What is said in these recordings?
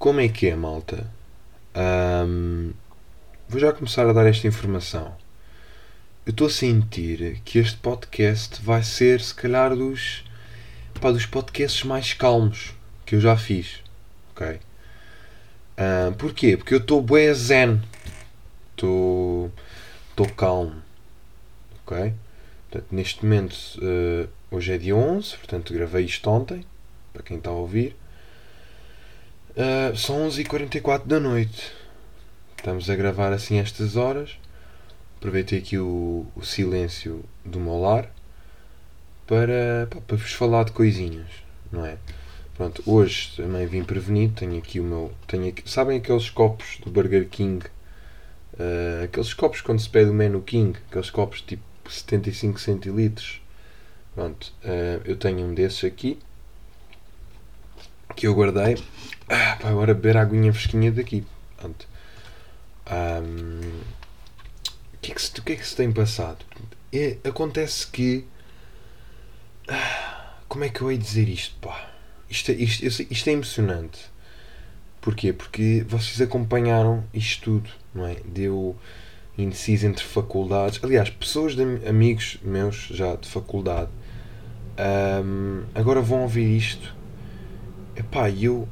Como é que é, malta? Ahm, vou já começar a dar esta informação. Eu estou a sentir que este podcast vai ser, se calhar, dos, pá, dos podcasts mais calmos que eu já fiz. Ok? Ahm, porquê? Porque eu estou bué zen. Estou calmo. Ok? Portanto, neste momento, eh, hoje é dia 11, portanto gravei isto ontem, para quem está a ouvir. Uh, são 11h44 da noite. Estamos a gravar assim estas horas. Aproveitei aqui o, o silêncio do meu lar para, para vos falar de coisinhas, não é? Pronto, hoje também vim prevenido. Tenho aqui o meu. Tenho aqui, sabem aqueles copos do Burger King? Uh, aqueles copos quando se pede o Menu King, aqueles copos tipo 75 centilitros. Pronto, uh, eu tenho um desses aqui que eu guardei ah, agora beber a aguinha fresquinha daqui. Pronto. Um, o, que é que se, o que é que se tem passado? É, acontece que. Ah, como é que eu hei dizer isto? Pá? Isto, é, isto, isto é emocionante. Porquê? Porque vocês acompanharam isto tudo, não é? Deu indeciso entre faculdades. Aliás, pessoas de amigos meus já de faculdade um, agora vão ouvir isto. Epá, e eu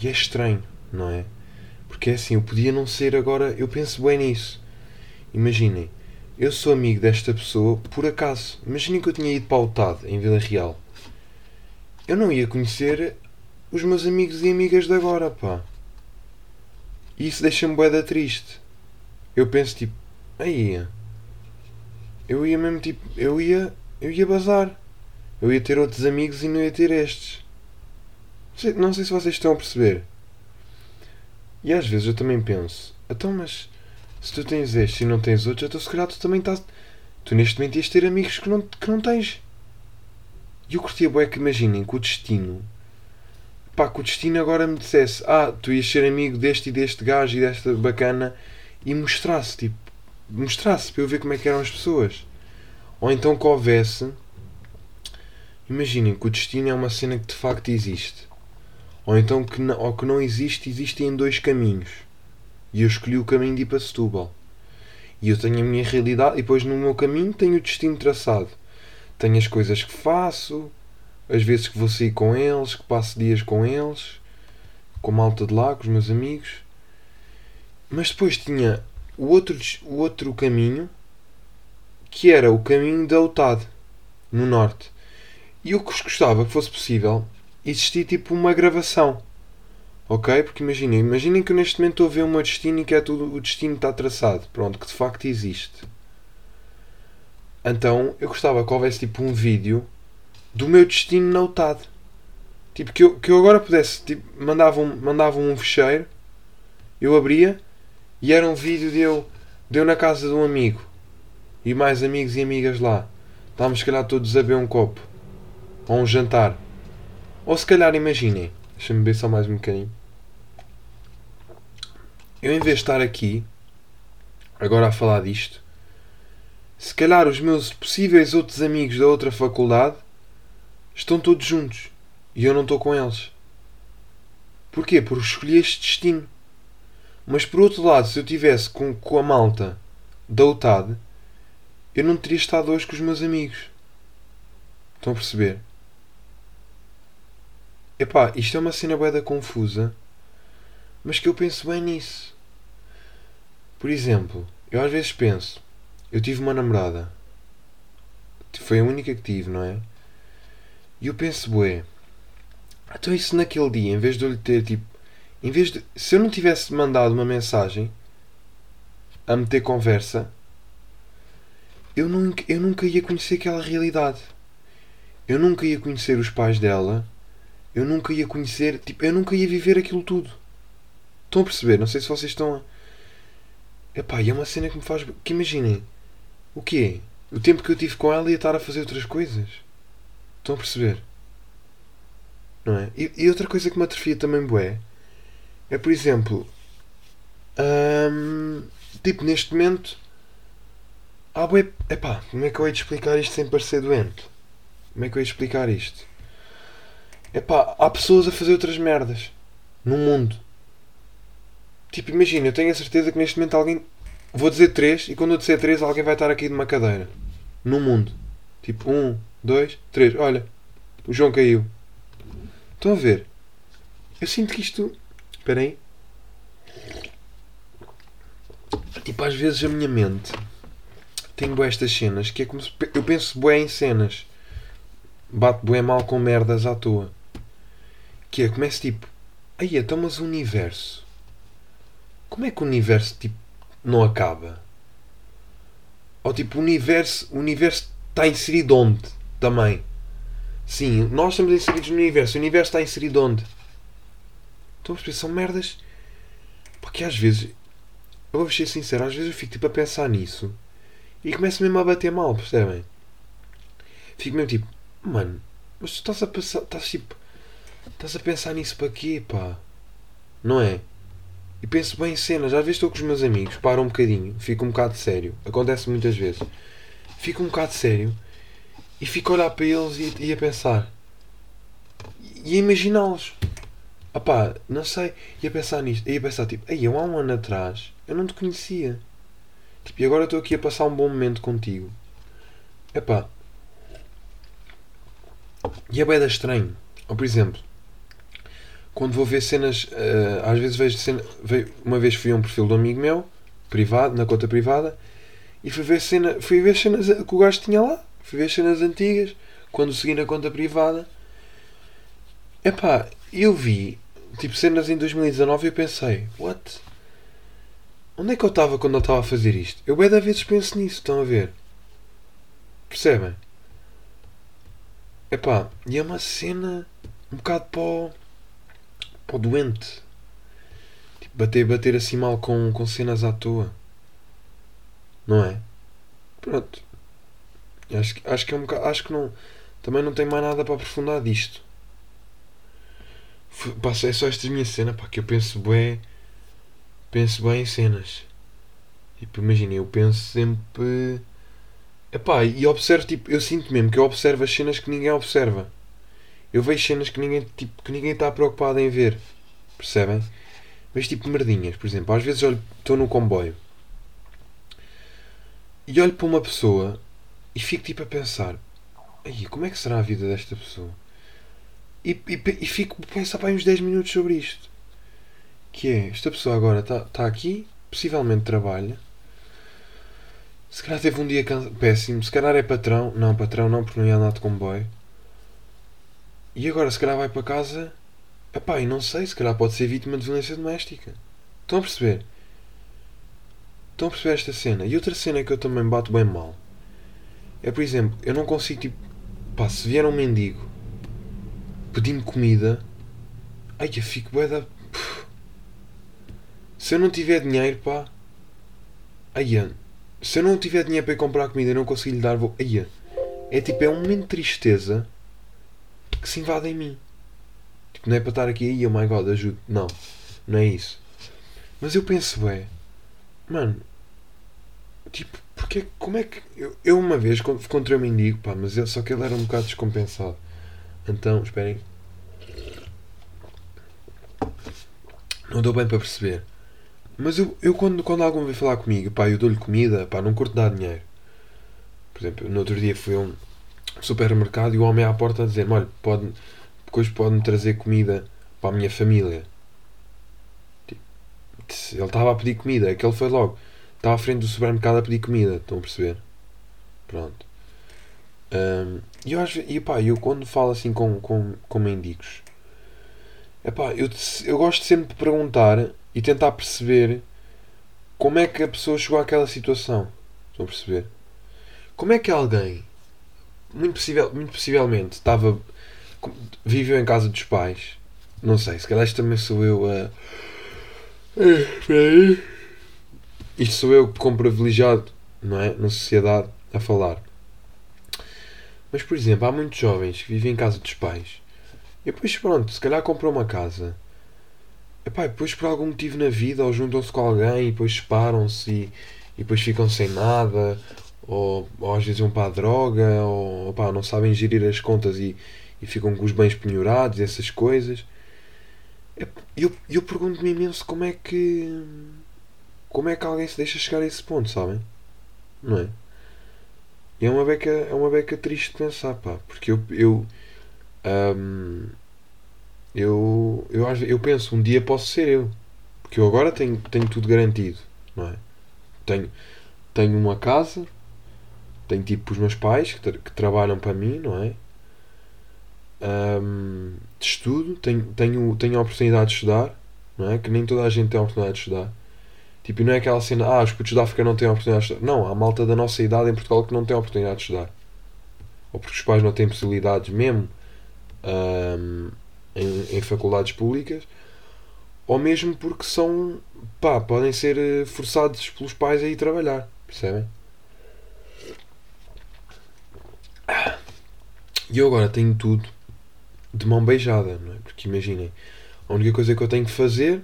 e é estranho, não é? Porque é assim, eu podia não ser agora. Eu penso bem nisso. Imaginem, eu sou amigo desta pessoa por acaso. Imaginem que eu tinha ido para o TAD, em Vila Real. Eu não ia conhecer os meus amigos e amigas de agora, pá. E isso deixa-me boeda triste. Eu penso tipo, aí eu ia mesmo tipo, eu ia, eu ia bazar. Eu ia ter outros amigos e não ia ter estes. Não sei se vocês estão a perceber. E às vezes eu também penso, então mas se tu tens este e não tens outros, então se calhar tu também estás. Tu neste momento ias ter amigos que não, que não tens. E eu curtia bué que imaginem que o destino. Pá, que o destino agora me dissesse, ah, tu ias ser amigo deste e deste gajo e desta bacana e mostrasse, tipo, mostrasse para eu ver como é que eram as pessoas. Ou então que houvesse. Imaginem que o destino é uma cena que de facto existe. Ou então que não, ou que não existe, existem dois caminhos. E eu escolhi o caminho de ir para Setúbal. E eu tenho a minha realidade, e depois no meu caminho tenho o destino traçado. Tenho as coisas que faço, as vezes que vou sair com eles, que passo dias com eles, com a malta de lá, com os meus amigos. Mas depois tinha o outro, o outro caminho, que era o caminho da UTAD, no norte. E eu gostava que fosse possível existir tipo uma gravação. Ok? Porque imaginem, imaginem que eu neste momento estou a ver o meu destino e que é tudo, o destino está traçado. Pronto, que de facto existe. Então eu gostava que houvesse tipo um vídeo do meu destino notado. Tipo, que eu, que eu agora pudesse, tipo, mandavam, mandavam um fecheiro, eu abria e era um vídeo de eu, de eu na casa de um amigo e mais amigos e amigas lá. Estávamos, se calhar, todos a beber um copo ou um jantar. Ou se calhar imaginem, deixa-me ver só mais um bocadinho. Eu em vez de estar aqui, agora a falar disto, se calhar os meus possíveis outros amigos da outra faculdade estão todos juntos e eu não estou com eles. Porquê? Porque escolhi este destino. Mas por outro lado, se eu tivesse com, com a malta da UTAD, eu não teria estado hoje com os meus amigos. Estão a perceber? Epá, isto é uma cena boeda confusa, mas que eu penso bem nisso. Por exemplo, eu às vezes penso, eu tive uma namorada, foi a única que tive, não é? E eu penso, bué, então isso naquele dia, em vez de eu lhe ter tipo, em vez de, se eu não tivesse mandado uma mensagem a meter conversa, eu nunca, eu nunca ia conhecer aquela realidade. Eu nunca ia conhecer os pais dela eu nunca ia conhecer, tipo, eu nunca ia viver aquilo tudo. Estão a perceber? Não sei se vocês estão a. Epá, e é uma cena que me faz. que imaginem. O quê? O tempo que eu tive com ela ia estar a fazer outras coisas. Estão a perceber? Não é? E, e outra coisa que me atrofia também, bué, é por exemplo. Hum, tipo, neste momento. Ah, bué. Epá, como é que eu hei de explicar isto sem parecer doente? Como é que eu hei de explicar isto? Epá, há pessoas a fazer outras merdas no mundo. Tipo, imagina, eu tenho a certeza que neste momento alguém. Vou dizer três e quando eu disser três alguém vai estar aqui de uma cadeira. No mundo. Tipo, um, dois, três. Olha, o João caiu. Estão a ver? Eu sinto que isto. Espera aí. Tipo, às vezes a minha mente tem boas estas cenas que é como se. Eu penso bué em cenas. Bato bué mal com merdas à toa. Que é, começo tipo. Aí, então, mas o universo. Como é que o universo tipo, não acaba? Ou tipo, o universo, universo está inserido onde? Também. Sim, nós estamos inseridos no universo. O universo está inserido onde? Estão a perceber? São merdas. Porque às vezes. Eu vou ser sincero, às vezes eu fico tipo a pensar nisso e começo mesmo a bater mal, percebem? Fico mesmo tipo, mano, mas tu estás a pensar. Estás tipo. Estás a pensar nisso para quê, pá? Não é? E penso bem em cenas. Às vezes estou com os meus amigos, paro um bocadinho, fico um bocado sério. Acontece muitas vezes. Fico um bocado sério e fico a olhar para eles e, e a pensar. E a imaginá-los. Ah pá, não sei. E a pensar nisto. E a pensar tipo, aí eu há um ano atrás eu não te conhecia. Tipo, e agora estou aqui a passar um bom momento contigo. Epá. E é bem estranho. Ou por exemplo, quando vou ver cenas, uh, às vezes vejo cenas. Uma vez fui a um perfil de um amigo meu, privado, na conta privada, e fui ver, cena, fui ver cenas que o gajo tinha lá. Fui ver cenas antigas, quando segui na conta privada. Epá, eu vi, tipo, cenas em 2019 e eu pensei, what? Onde é que eu estava quando eu estava a fazer isto? Eu bem da vezes penso nisso, estão a ver? Percebem? Epá, e é uma cena um bocado para o doente. Tipo, bater, bater assim mal com, com cenas à toa. Não é? Pronto. Acho, acho que é um bocado. Acho que não. Também não tem mais nada para aprofundar disto. Passei é só esta minha cena, pá, que eu penso bem. Penso bem em cenas. Tipo, imagina, eu penso sempre. Epá, e observo, tipo, eu sinto mesmo que eu observo as cenas que ninguém observa. Eu vejo cenas que ninguém, tipo, que ninguém está preocupado em ver. Percebem? Vejo tipo merdinhas, por exemplo. Às vezes olho, estou no comboio e olho para uma pessoa e fico tipo a pensar: Ai, como é que será a vida desta pessoa? E, e, e fico a pensar para uns 10 minutos sobre isto. Que é, esta pessoa agora está tá aqui, possivelmente trabalha. Se calhar teve um dia péssimo, se calhar é patrão. Não, patrão não, porque não ia andar de comboio. E agora se calhar vai para casa. Epá, e não sei, se calhar pode ser vítima de violência doméstica. Estão a perceber? Estão a perceber esta cena? E outra cena que eu também bato bem mal é, por exemplo, eu não consigo, tipo, pá, se vier um mendigo pedir-me comida, ai, eu fico bué da. Se eu não tiver dinheiro, pá, ai, se eu não tiver dinheiro para ir comprar comida e não consigo lhe dar, vou. Ai, é tipo, é um momento de tristeza que se invade em mim. Tipo, não é para estar aqui, ai, oh my god, ajude. Não, não é isso. Mas eu penso, é, mano, tipo, porque, como é que. Eu, eu uma vez encontrei um mendigo, pá, mas ele, só que ele era um bocado descompensado. Então, esperem. Não deu bem para perceber. Mas eu, eu quando, quando alguém vem falar comigo, pá, eu dou-lhe comida, pá, não curto dar dinheiro. Por exemplo, no outro dia fui a um supermercado e o homem à porta a dizer olha, pode, depois pode-me trazer comida para a minha família. Tipo, ele estava a pedir comida, aquele foi logo está à frente do supermercado a pedir comida, estão a perceber? Pronto. Um, e eu, e, pá, eu quando falo assim com, com, com mendigos, epá, eu, eu gosto sempre de perguntar e tentar perceber como é que a pessoa chegou àquela situação. Estão a perceber? Como é que alguém, muito, possível, muito possivelmente, estava, viveu em casa dos pais, não sei, se calhar isto também sou eu a. Aí. Isto sou eu como privilegiado, não é? Na sociedade, a falar. Mas, por exemplo, há muitos jovens que vivem em casa dos pais. E depois, pronto, se calhar compram uma casa. E pá, depois por algum motivo na vida, ou juntam-se com alguém e depois separam-se e, e depois ficam sem nada, ou, ou às vezes vão para a droga, ou não sabem gerir as contas e, e ficam com os bens penhorados, essas coisas. Eu, eu pergunto-me imenso como é que. Como é que alguém se deixa chegar a esse ponto, sabem? Não é? E é uma beca, é uma beca triste de pensar, pá. Porque eu. Eu, um, eu, eu, eu penso, um dia posso ser eu. Porque eu agora tenho, tenho tudo garantido, não é? Tenho, tenho uma casa, tenho tipo os meus pais que, que trabalham para mim, não é? Um, estudo, tenho, tenho, tenho a oportunidade de estudar, não é? Que nem toda a gente tem a oportunidade de estudar. Tipo, não é aquela cena, ah, os putos da África não têm a oportunidade de estudar. Não, há malta da nossa idade em Portugal que não tem a oportunidade de estudar. Ou porque os pais não têm possibilidades mesmo um, em, em faculdades públicas, ou mesmo porque são, pá, podem ser eh, forçados pelos pais a ir trabalhar, percebem? E eu agora tenho tudo de mão beijada, não é? Porque imaginem, a única coisa que eu tenho que fazer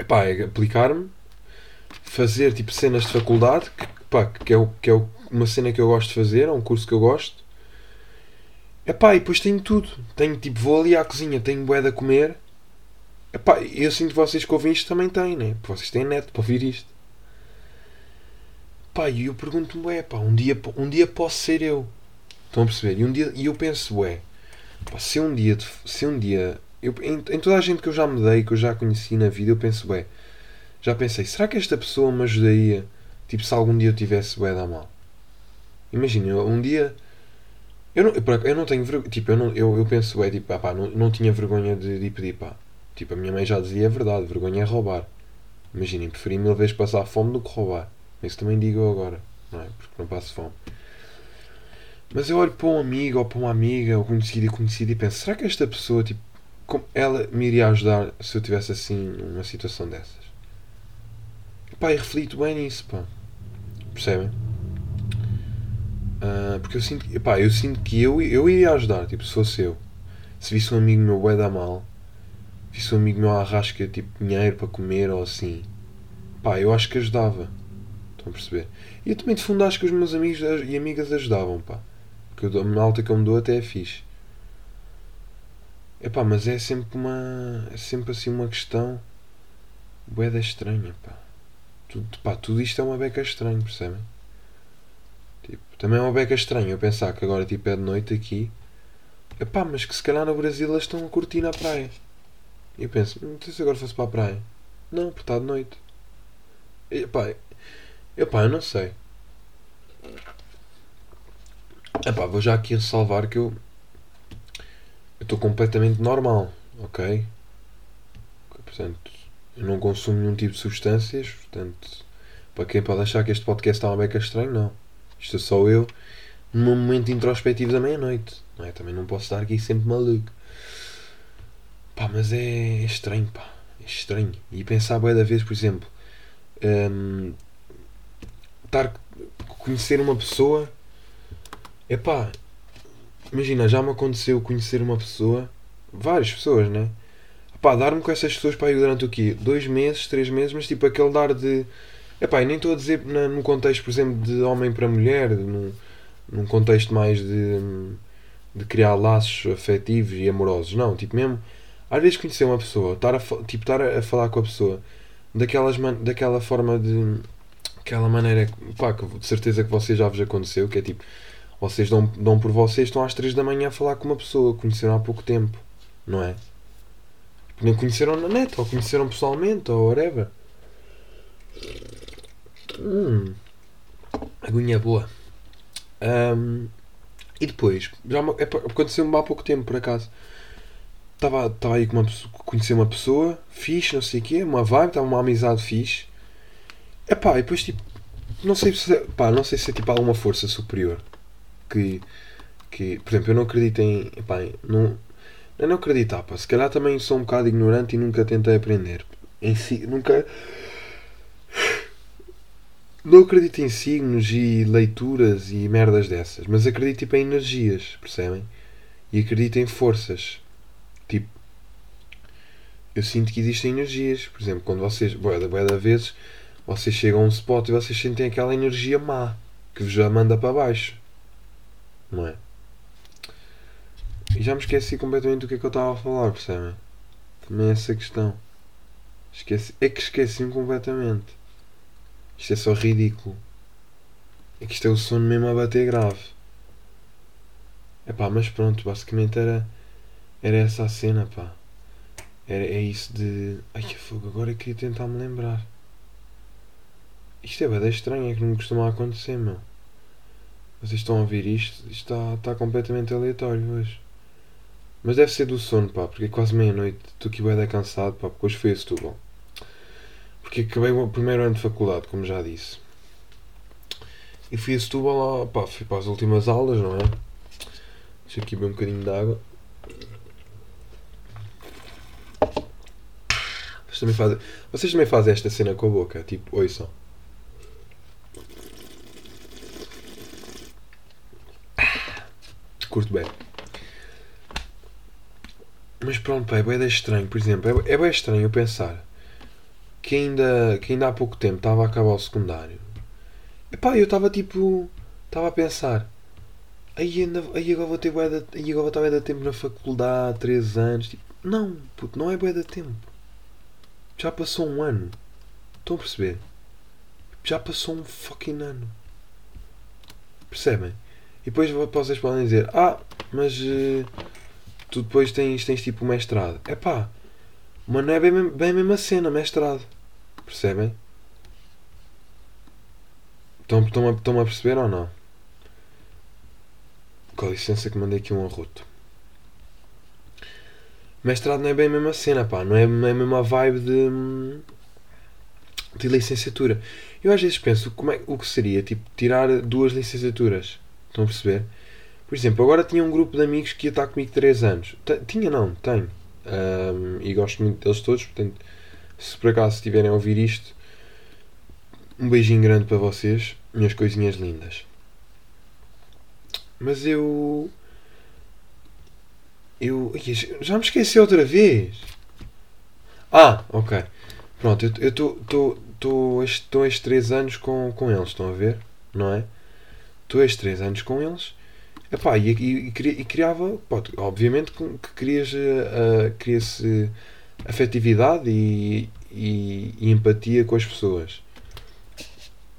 epá, é aplicar-me, fazer tipo cenas de faculdade, que, epá, que, é, o, que é uma cena que eu gosto de fazer, é um curso que eu gosto. Epá, e depois tenho tudo. Tenho tipo, vou ali à cozinha, tenho boeda a comer. Epá, eu sinto que vocês que ouvem isto também têm, né? Vocês têm net para ouvir isto. Pá, e eu pergunto-me, é pá, um dia, um dia posso ser eu. Estão a perceber? E, um dia, e eu penso, ué, pá, se um dia, se um dia eu, em, em, toda a gente que eu já me dei, que eu já conheci na vida, eu penso, ué, já pensei, será que esta pessoa me ajudaria, tipo, se algum dia eu tivesse ué da mal? Imagina, um dia, eu não, eu, não tenho vergonha, tipo, eu, não, eu, eu penso, ué, tipo, ah, pá, não, não tinha vergonha de, de pedir, pá. Tipo, a minha mãe já dizia a verdade, vergonha é roubar. Imaginem, preferi mil vezes passar fome do que roubar. Isso também digo agora, não é? Porque não passo fome. Mas eu olho para um amigo ou para uma amiga, ou conhecido e conhecido, e penso: será que esta pessoa, tipo, como ela me iria ajudar se eu tivesse assim numa situação dessas? Pá, e reflito bem nisso, pá. Percebem? Uh, porque eu sinto, epá, eu sinto que eu, eu iria ajudar, tipo, se fosse eu. Se visse um amigo meu bué da mal, visse um amigo meu arrasca, tipo, dinheiro para comer ou assim, pá, eu acho que ajudava. Estão a perceber? E eu também de fundo acho que os meus amigos e amigas ajudavam, pá. Porque a malta que eu me dou até é fixe. Mas é sempre uma. É sempre assim uma questão. Boeda estranha, pá. Tudo, pá. tudo isto é uma beca estranha, percebem? Tipo, também é uma beca estranha eu pensar que agora tipo, é de noite aqui. Epá, mas que se calhar no Brasil eles estão a curtir na praia. E eu penso, não sei se agora fosse para a praia. Não, porque está de noite. Epá, epá, eu não sei. Epá, vou já aqui ressalvar que eu estou completamente normal, ok? Portanto, eu não consumo nenhum tipo de substâncias, portanto, para quem pode achar que este podcast está uma beca estranho, não. Isto é só eu num momento introspectivo da meia-noite, não é? Também não posso estar aqui sempre maluco. Pá, mas é, estranho, pá. É estranho. E pensar bem da vez, por exemplo, um, estar conhecer uma pessoa é pá, imagina, já me aconteceu conhecer uma pessoa, várias pessoas, né? Pá, dar-me com essas pessoas para ir durante o quê? Dois meses, três meses, mas tipo aquele dar de. Epá, e nem estou a dizer na, num contexto, por exemplo, de homem para mulher, num, num contexto mais de, de criar laços afetivos e amorosos. Não, tipo mesmo, às vezes conhecer uma pessoa, estar a, tipo, estar a, falar com a pessoa daquelas, daquela forma de. Aquela maneira, pá, que de certeza que você já vos aconteceu, que é tipo vocês dão, dão por vocês, estão às 3 da manhã a falar com uma pessoa, conheceram há pouco tempo, não é? Nem conheceram na net, ou conheceram pessoalmente, ou whatever. Hum, aguinha boa. Um, e depois, já é, aconteceu-me há pouco tempo, por acaso. Estava, estava aí com uma pessoa, conhecer uma pessoa, fixe, não sei o quê, uma vibe, estava uma amizade fixe. Epá, e depois tipo, não sei se, pá, não sei se é tipo alguma força superior que, que por exemplo, eu não acredito em. Epá, não, eu não acredito, pá, se calhar também sou um bocado ignorante e nunca tentei aprender. Em si, nunca. Não acredito em signos e leituras e merdas dessas, mas acredito tipo, em energias, percebem? E acredito em forças. Tipo, eu sinto que existem energias. Por exemplo, quando vocês, boa, boa da vezes, vocês chegam a um spot e vocês sentem aquela energia má que vos já manda para baixo não é? E já me esqueci completamente do que é que eu estava a falar, percebem? não é essa questão. Esqueci, é que esqueci-me completamente. Isto é só ridículo. É que isto é o sono mesmo a bater grave. Epá, mas pronto, basicamente era, era essa a cena, pá. Era, é isso de. Ai que fogo, agora eu queria tentar me lembrar. Isto é bem estranho, é que não costuma acontecer, meu. Vocês estão a ouvir isto? Isto está, está completamente aleatório hoje. Mas deve ser do sono, pá, porque é quase meia-noite. Estou aqui bem cansado, pá, porque hoje foi a Setúbal. Porque acabei o primeiro ano de faculdade, como já disse. E fui a Setúbal lá, pá, fui para as últimas aulas, não é? Deixa aqui beber um bocadinho de água. Vocês também fazem, vocês também fazem esta cena com a boca, tipo, ouçam. Curto bem. Mas pronto, pá, é bem estranho. Por exemplo, é, é bem estranho eu pensar que ainda, que ainda há pouco tempo estava a acabar o secundário. Epá, eu estava tipo. Estava a pensar. Aí, ainda, aí agora vou ter bué de, aí agora vou estar tempo na faculdade, 3 anos. Tipo, não, puto, não é bué de tempo. Já passou um ano. Estão a perceber? Já passou um fucking ano. Percebem? Depois vocês podem dizer, ah, mas uh, tu depois tens, tens tipo mestrado. É pá, mas não é bem, bem a mesma cena, mestrado. Percebem? Estão, estão, a, estão a perceber ou não? Com licença que mandei aqui um arroto. Mestrado não é bem a mesma cena, pá. É, não é a mesma vibe de, de licenciatura. Eu às vezes penso como é, o que seria tipo tirar duas licenciaturas. Estão a perceber? Por exemplo, agora tinha um grupo de amigos que ia estar comigo 3 anos. Tinha não, tenho. Um, e gosto muito deles todos, portanto, se por acaso estiverem a ouvir isto, um beijinho grande para vocês, minhas coisinhas lindas. Mas eu. Eu. Já me esqueci outra vez! Ah, ok. Pronto, eu estou estes 3 anos com, com eles, estão a ver? Não é? Estes 3 anos com eles Epá, e, e, e, criava, pode, obviamente que querias, uh, cria-se afetividade e, e, e, empatia com as pessoas.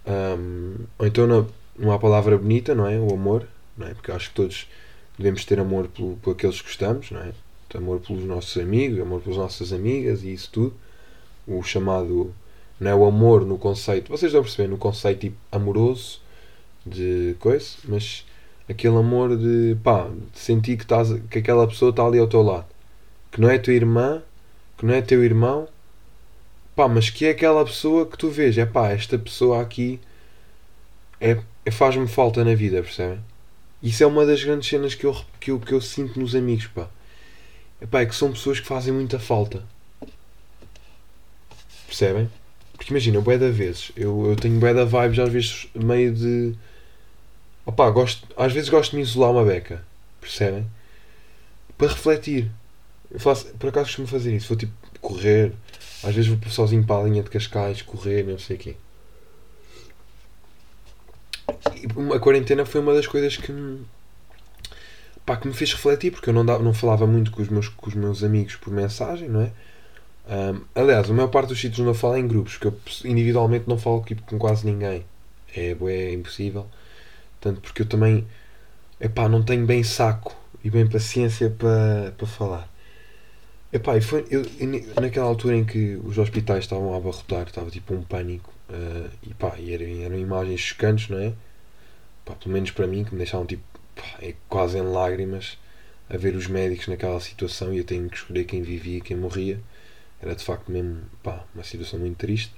Um, ou então não, não há palavra bonita, não é? O amor, não é? Porque acho que todos devemos ter amor por, por aqueles que gostamos, não é? Amor pelos nossos amigos, amor pelas nossas amigas e isso tudo. O chamado, não é o amor no conceito, vocês vão perceber, no conceito tipo amoroso de coisa, mas aquele amor de pá, de sentir que, estás, que aquela pessoa está ali ao teu lado, que não é tua irmã, que não é teu irmão, pá, mas que é aquela pessoa que tu vês, é pá, esta pessoa aqui é, é faz-me falta na vida, percebem? Isso é uma das grandes cenas que eu, que eu, que eu sinto nos amigos, pá. É, pá, é que são pessoas que fazem muita falta. Percebem? Porque imagina, bué da vezes, eu, eu tenho bué da vibes às vezes meio de Opa, gosto, às vezes gosto de me isolar uma beca, percebem? Para refletir. Eu faço, por acaso costumo fazer isso. Vou tipo correr, às vezes vou sozinho para a linha de Cascais, correr, não sei o quê. E a quarentena foi uma das coisas que me, pá, que me fez refletir, porque eu não, dava, não falava muito com os, meus, com os meus amigos por mensagem, não é? Um, aliás, a maior parte dos sítios não falo em grupos, porque eu individualmente não falo tipo, com quase ninguém. É, é impossível. Tanto porque eu também epá, não tenho bem saco e bem paciência para, para falar. Epá, e foi, eu, naquela altura em que os hospitais estavam a abarrotar, estava tipo um pânico, uh, e, e eram, eram imagens chocantes, não é? Pá, pelo menos para mim, que me deixavam tipo, é quase em lágrimas a ver os médicos naquela situação e eu tenho que escolher quem vivia e quem morria. Era de facto mesmo pá, uma situação muito triste.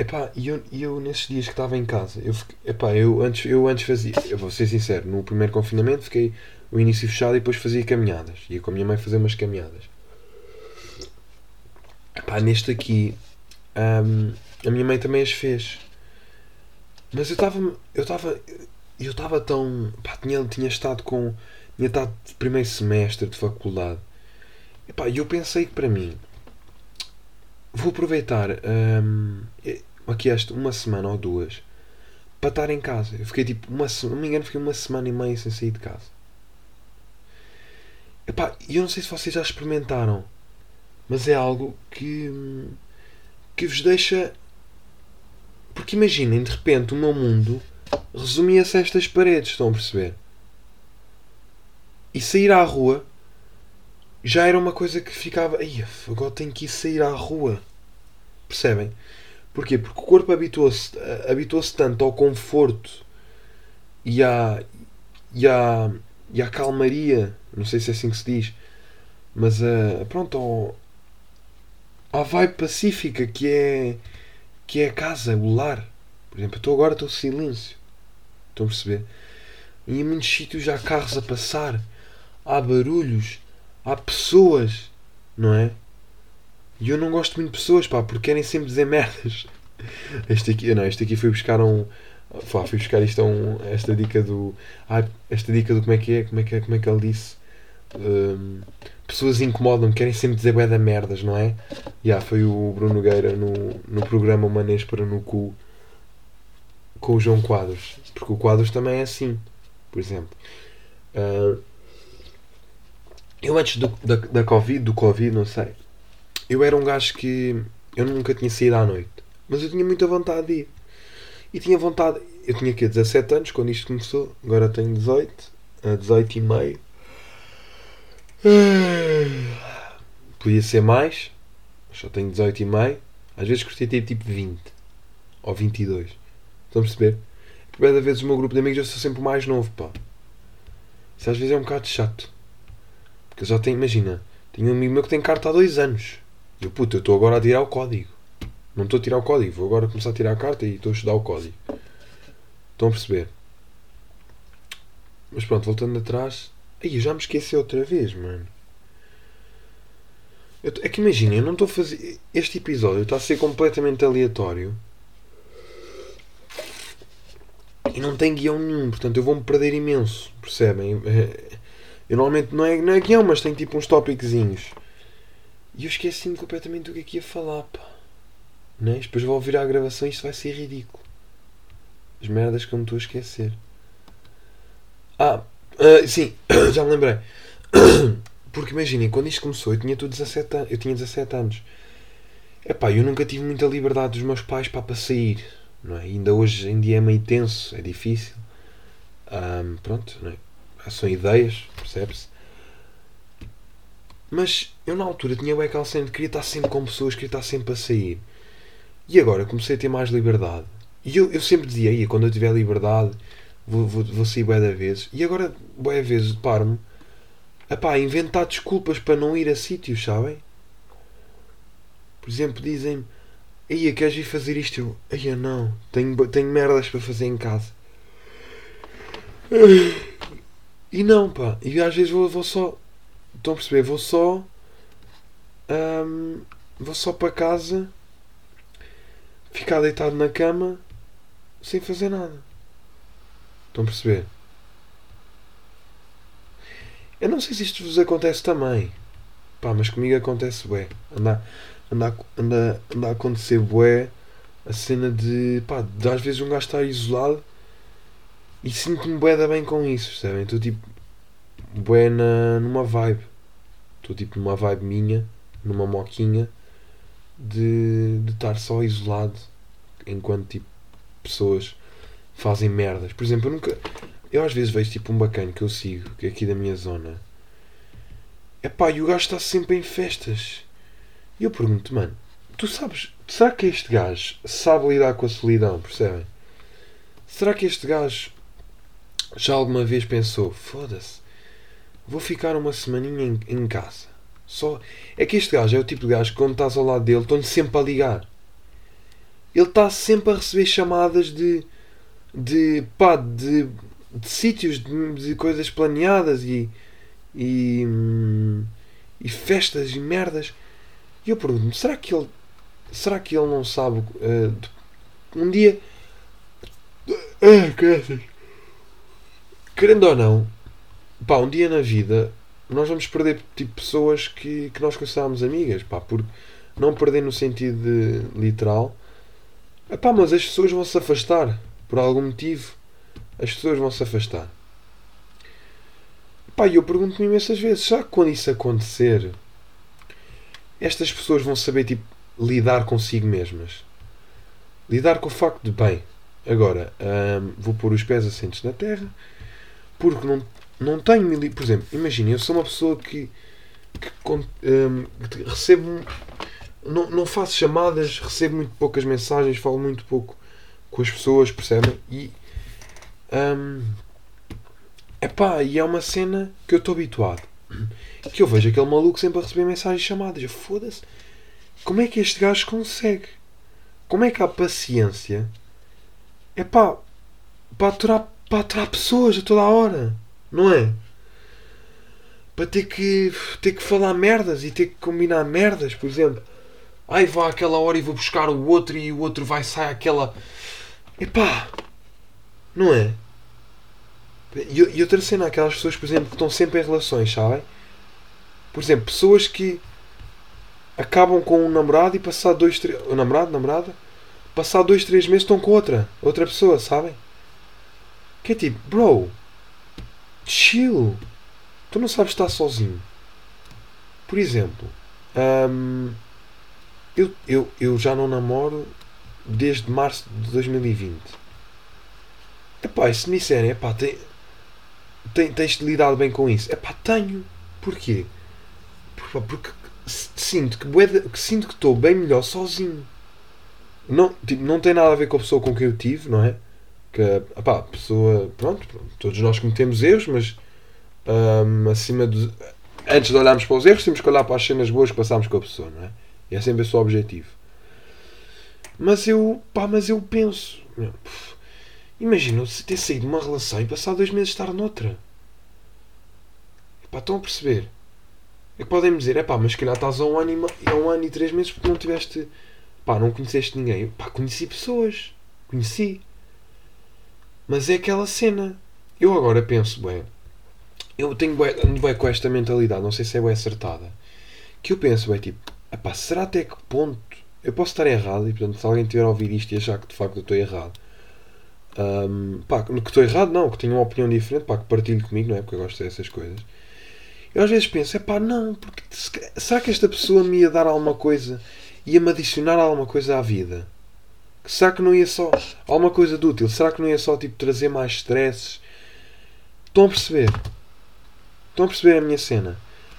Epá, e eu, eu nesses dias que estava em casa, eu, epá, eu, antes, eu antes fazia, eu vou ser sincero, no primeiro confinamento fiquei o início fechado e depois fazia caminhadas. Ia com a minha mãe fazer umas caminhadas. Epá, neste aqui, um, a minha mãe também as fez. Mas eu estava, eu estava, eu estava tão, pá, tinha, tinha estado com, tinha estado de primeiro semestre de faculdade. Epá, e eu pensei que para mim, vou aproveitar um, aqui esta uma semana ou duas para estar em casa. Eu fiquei tipo uma não me engano, fiquei uma semana e meia sem sair de casa. Epá, eu não sei se vocês já experimentaram, mas é algo que, que vos deixa. Porque imaginem, de repente, o meu mundo resumia-se a estas paredes, estão a perceber? E sair à rua já era uma coisa que ficava. Agora tenho que ir sair à rua. Percebem? Porquê? Porque o corpo habituou-se habituou tanto ao conforto e à, e, à, e à calmaria, não sei se é assim que se diz, mas a, pronto, ao, à vibe pacífica que é, que é a casa, o lar. Por exemplo, eu estou agora estou silêncio. Estão a perceber? E em muitos sítios há carros a passar, há barulhos, há pessoas, não é? E eu não gosto muito de pessoas, pá, porque querem sempre dizer merdas. Este aqui, não, este aqui foi buscar um. Pá, fui buscar isto um, esta dica do. Esta dica do como é que é, como é que, é, como é que ele disse. Um, pessoas incomodam, querem sempre dizer bué da merdas, não é? Já, yeah, foi o Bruno Nogueira no, no programa Manês para no cu com o João Quadros. Porque o Quadros também é assim, por exemplo. Uh, eu antes do, da, da Covid, do Covid, não sei, eu era um gajo que eu nunca tinha saído à noite, mas eu tinha muita vontade de ir. E tinha vontade, eu tinha aqui 17 anos quando isto começou, agora tenho 18, 18 e meio. Podia ser mais, só tenho 18 e meio. Às vezes curti ter tipo 20 ou 22. Estão a perceber? Porque às vezes o meu grupo de amigos eu sou sempre o mais novo, pá. Isso às vezes é um bocado chato. Porque eu já tenho, imagina, tenho um amigo meu que tem carta há dois anos. Eu, puto, eu estou agora a tirar o código. Não estou a tirar o código, vou agora começar a tirar a carta e estou a estudar o código. Estão a perceber? Mas pronto, voltando atrás. Aí eu já me esqueci outra vez, mano. Eu, é que imagina, eu não estou a fazer. Este episódio está a ser completamente aleatório. E não tem guião nenhum, portanto eu vou-me perder imenso. Percebem? Eu normalmente não é, não é guião, mas tem tipo uns tópicozinhos. E eu esqueci-me completamente do que é que ia falar, pá. Né? Depois vou ouvir a gravação e isto vai ser ridículo. As merdas que eu me estou a esquecer. Ah, uh, sim, já me lembrei. Porque imaginem, quando isto começou, eu tinha, 17 anos, eu tinha 17 anos. Epá, eu nunca tive muita liberdade dos meus pais para, para sair. Não é? Ainda hoje em dia é meio tenso, é difícil. Um, pronto, não é? são ideias, percebe-se. Mas eu na altura tinha aquele sempre, queria estar sempre com pessoas, queria estar sempre a sair. E agora comecei a ter mais liberdade. E eu, eu sempre dizia, quando eu tiver liberdade, vou, vou, vou sair bué da vezes. E agora, bué vezes, deparo-me a inventar desculpas para não ir a sítios, sabem? Por exemplo, dizem-me, aí queres ir fazer isto? Eu, aí não, tenho, tenho merdas para fazer em casa. E não, pá, e às vezes vou, vou só Estão a perceber? Vou só. Um, vou só para casa. Ficar deitado na cama. Sem fazer nada. Estão a perceber? Eu não sei se isto vos acontece também. Pá, mas comigo acontece bué. Anda, anda, anda, anda a acontecer bué a cena de. pá, de às vezes um gajo estar isolado e sinto-me bué da bem com isso, percebem? Estou tipo. bué na, numa vibe. Estou tipo numa vibe minha, numa moquinha, de, de estar só isolado enquanto tipo pessoas fazem merdas. Por exemplo, eu nunca. Eu às vezes vejo tipo um bacana que eu sigo, que é aqui da minha zona. É pá, e o gajo está sempre em festas. E eu pergunto, mano, tu sabes, será que este gajo sabe lidar com a solidão, percebem? Será que este gajo já alguma vez pensou, foda-se, vou ficar uma semaninha em, em, casa. Só É que este gajo é o tipo de gajo que quando estás ao lado dele estão-lhe sempre a ligar. Ele está sempre a receber chamadas de. de. pá, de. de sítios, de, de coisas planeadas e. e. e festas e merdas. E eu pergunto-me, será que ele. será que ele não sabe. Uh, um dia. Ah, Querendo ou não, pá, um dia na vida nós vamos perder tipo pessoas que, que nós consideramos amigas, pá, por não perder no sentido de, literal. Epá, mas as pessoas vão se afastar por algum motivo. As pessoas vão se afastar. Epá, eu pergunto-me imensas vezes, já quando isso acontecer, estas pessoas vão saber tipo, lidar consigo mesmas? Lidar com o facto de, bem, agora hum, vou pôr os pés assentes na terra, porque não, não tenho mil. Por exemplo, imagina, eu sou uma pessoa que, que, hum, que recebo. Não, não faço chamadas, recebo muito poucas mensagens, falo muito pouco com as pessoas, percebem? E. Um, epá, e é uma cena que eu estou habituado. Que eu vejo aquele maluco sempre a receber mensagens chamadas. Foda-se. Como é que este gajo consegue? Como é que há paciência? É pá, para aturar, para aturar pessoas a toda a hora. Não é? Para ter que, ter que falar merdas e ter que combinar merdas, por exemplo. Ai, vá àquela hora e vou buscar o outro e o outro vai sair aquela. Epá! Não é? E, e outra cena, aquelas pessoas, por exemplo, que estão sempre em relações, sabem? Por exemplo, pessoas que acabam com um namorado e passar dois, três. O namorado, namorada, passar dois, três meses estão com outra, outra pessoa, sabem? Que é tipo, bro, chill. Tu não sabes estar sozinho. Por exemplo, hum, eu, eu, eu já não namoro desde março de 2020. Epá, e se me disserem, epá, tem, tem, tens de bem com isso. Epá, tenho. Porquê? Porque, porque sinto que, que sinto que estou bem melhor sozinho. Não, tipo, não tem nada a ver com a pessoa com quem eu tive, não é? Que a pessoa, pronto, todos nós cometemos erros, mas um, acima de. Antes de olharmos para os erros, temos que olhar para as cenas boas que passámos com a pessoa, não é? E é sempre esse o objetivo. Mas eu, pá, mas eu penso, imagina ter saído de uma relação e passar dois meses estar noutra. Pá, estão a perceber? É que podem-me dizer, é pá, mas se calhar estás há um ano e, há um ano e três meses porque não tiveste, pá, não conheceste ninguém. Pá, conheci pessoas, conheci. Mas é aquela cena. Eu agora penso, bem, eu tenho bem, com esta mentalidade, não sei se é bem acertada, que eu penso, bem, tipo, epá, será até que ponto eu posso estar errado e, portanto, se alguém tiver a ouvir isto e achar que de facto eu estou errado, um, pá, que estou errado, não, que tenho uma opinião diferente, pá, que partilhe comigo, não é? Porque eu gosto dessas coisas. Eu às vezes penso, é pá, não, porque será que esta pessoa me ia dar alguma coisa, ia-me adicionar alguma coisa à vida? Será que não ia só. alguma coisa de útil? Será que não ia só tipo trazer mais stresses? Estão a perceber? Estão a perceber a minha cena?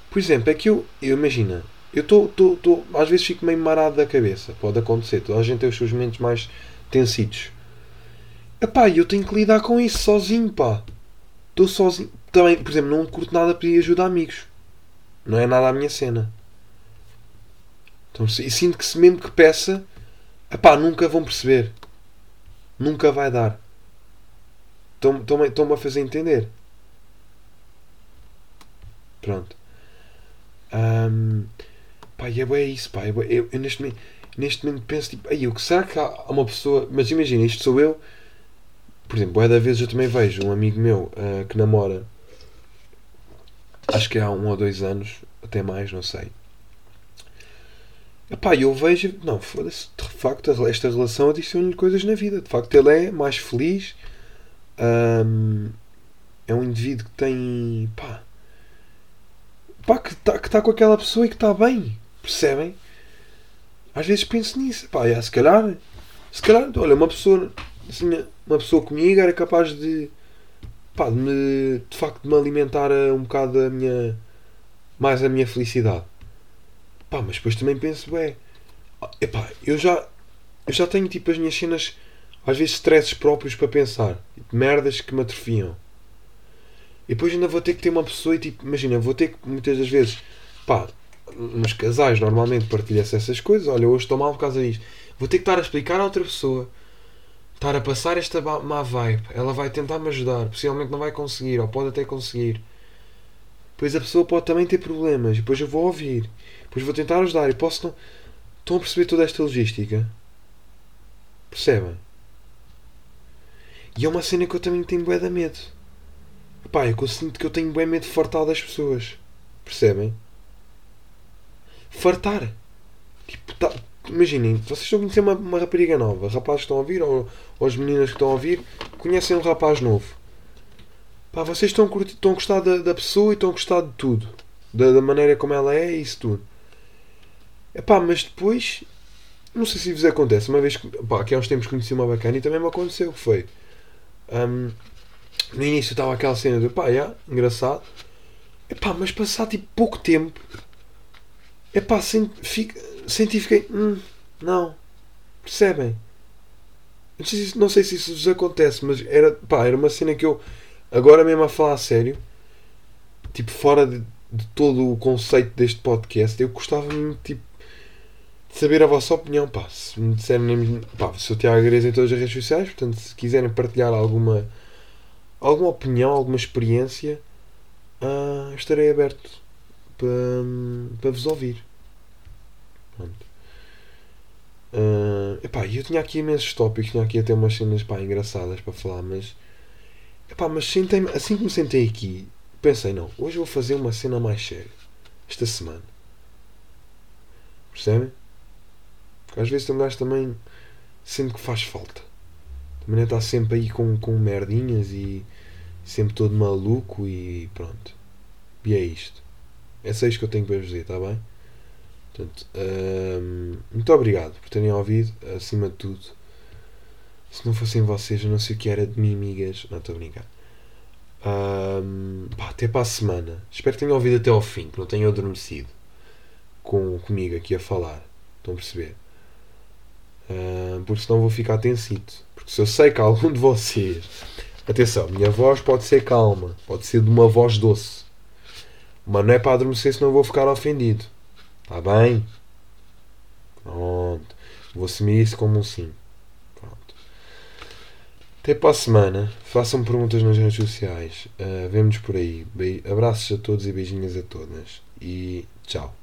Por exemplo, é que eu, eu imagina, eu estou, às vezes fico meio marado da cabeça, pode acontecer, toda a gente tem os seus momentos mais tensitos. Epá, eu tenho que lidar com isso sozinho, pá. Estou sozinho também, por exemplo, não curto nada pedir ajuda a amigos. Não é nada a minha cena. Então, e sinto que se mesmo que peça, epá, nunca vão perceber. Nunca vai dar. Estão-me a fazer entender. Pronto. Um, pá, é, é isso, pá. É, eu, eu, neste, momento, neste momento penso, tipo, aí, o que será que há uma pessoa. Mas imagina, isto sou eu. Por exemplo, é da vez eu também vejo um amigo meu uh, que namora acho que há um ou dois anos, até mais, não sei. Epá, eu vejo, não, foda-se, de facto, esta relação adiciona-lhe coisas na vida. De facto, ele é mais feliz. Hum, é um indivíduo que tem, pá, pá que está que tá com aquela pessoa e que está bem. Percebem? Às vezes penso nisso. Pá, é, se calhar, se calhar, olha, uma pessoa, assim, uma pessoa comigo era capaz de pá, de, me, de facto de me alimentar um bocado a minha mais a minha felicidade. Pá, mas depois também penso, é, epá, eu já eu já tenho tipo as minhas cenas às vezes stresses próprios para pensar, tipo, merdas que me atrofiam. E depois ainda vou ter que ter uma pessoa e tipo, imagina, vou ter que muitas das vezes, pá, nos casais normalmente partilha-se essas coisas, olha, hoje estou mal por causa disto. Vou ter que estar a explicar a outra pessoa estar a passar esta má vibe. Ela vai tentar me ajudar, possivelmente não vai conseguir, ou pode até conseguir. Depois a pessoa pode também ter problemas, depois eu vou ouvir, depois vou tentar ajudar e posso não. Estão a perceber toda esta logística? Percebem? E é uma cena que eu também tenho bué de medo. Pá, eu sinto que eu tenho bué medo de fartar das pessoas. Percebem? Fartar. Tipo, tá, imaginem, vocês estão a conhecer uma, uma rapariga nova, rapazes que estão a ouvir, ou, ou as meninas que estão a ouvir, conhecem um rapaz novo. Pá, vocês estão a, gostar da, da pessoa e estão a gostar de tudo. Da, da maneira como ela é e isso tudo. Epá, mas depois, não sei se vos acontece, uma vez que, pá, aqui há uns tempos conheci uma bacana e também me aconteceu, foi, um, no início estava aquela cena de, pá, yeah, engraçado, epá, mas passar tipo pouco tempo, epá, senti, senti fiquei, hum, não, percebem? Não sei, se, não sei se isso vos acontece, mas era, pá, era uma cena que eu, agora mesmo a falar a sério, tipo, fora de, de todo o conceito deste podcast, eu gostava muito, tipo, saber a vossa opinião. Pá, se me disserem, pá, sou Tiago Gareza em todas as redes sociais, portanto, se quiserem partilhar alguma, alguma opinião, alguma experiência, uh, estarei aberto para, para vos ouvir. Pronto. Uh, epá, eu tinha aqui imensos tópicos, tinha aqui até umas cenas pá, engraçadas para falar, mas, epá, mas sentei assim que me sentei aqui, pensei, não, hoje vou fazer uma cena mais séria, esta semana. Percebem? Porque às vezes um gajo também sente que faz falta. Também não está sempre aí com, com merdinhas e sempre todo maluco e pronto. E é isto. É só isto que eu tenho para vos dizer, está bem? Portanto, hum, muito obrigado por terem ouvido, acima de tudo. Se não fossem vocês, eu não sei o que era de mim, amigas. Não estou a brincar. Hum, pá, até para a semana. Espero que tenham ouvido até ao fim, que não tenham adormecido com, comigo aqui a falar. Estão a perceber? Uh, porque senão vou ficar tensito. Porque se eu sei que algum de vocês. Atenção, minha voz pode ser calma, pode ser de uma voz doce. Mas não é para adormecer, senão vou ficar ofendido. Está bem? Pronto. Vou assumir isso como um sim. Até para a semana. Façam perguntas nas redes sociais. Uh, Vemo-nos por aí. Be abraços a todos e beijinhas a todas. E tchau.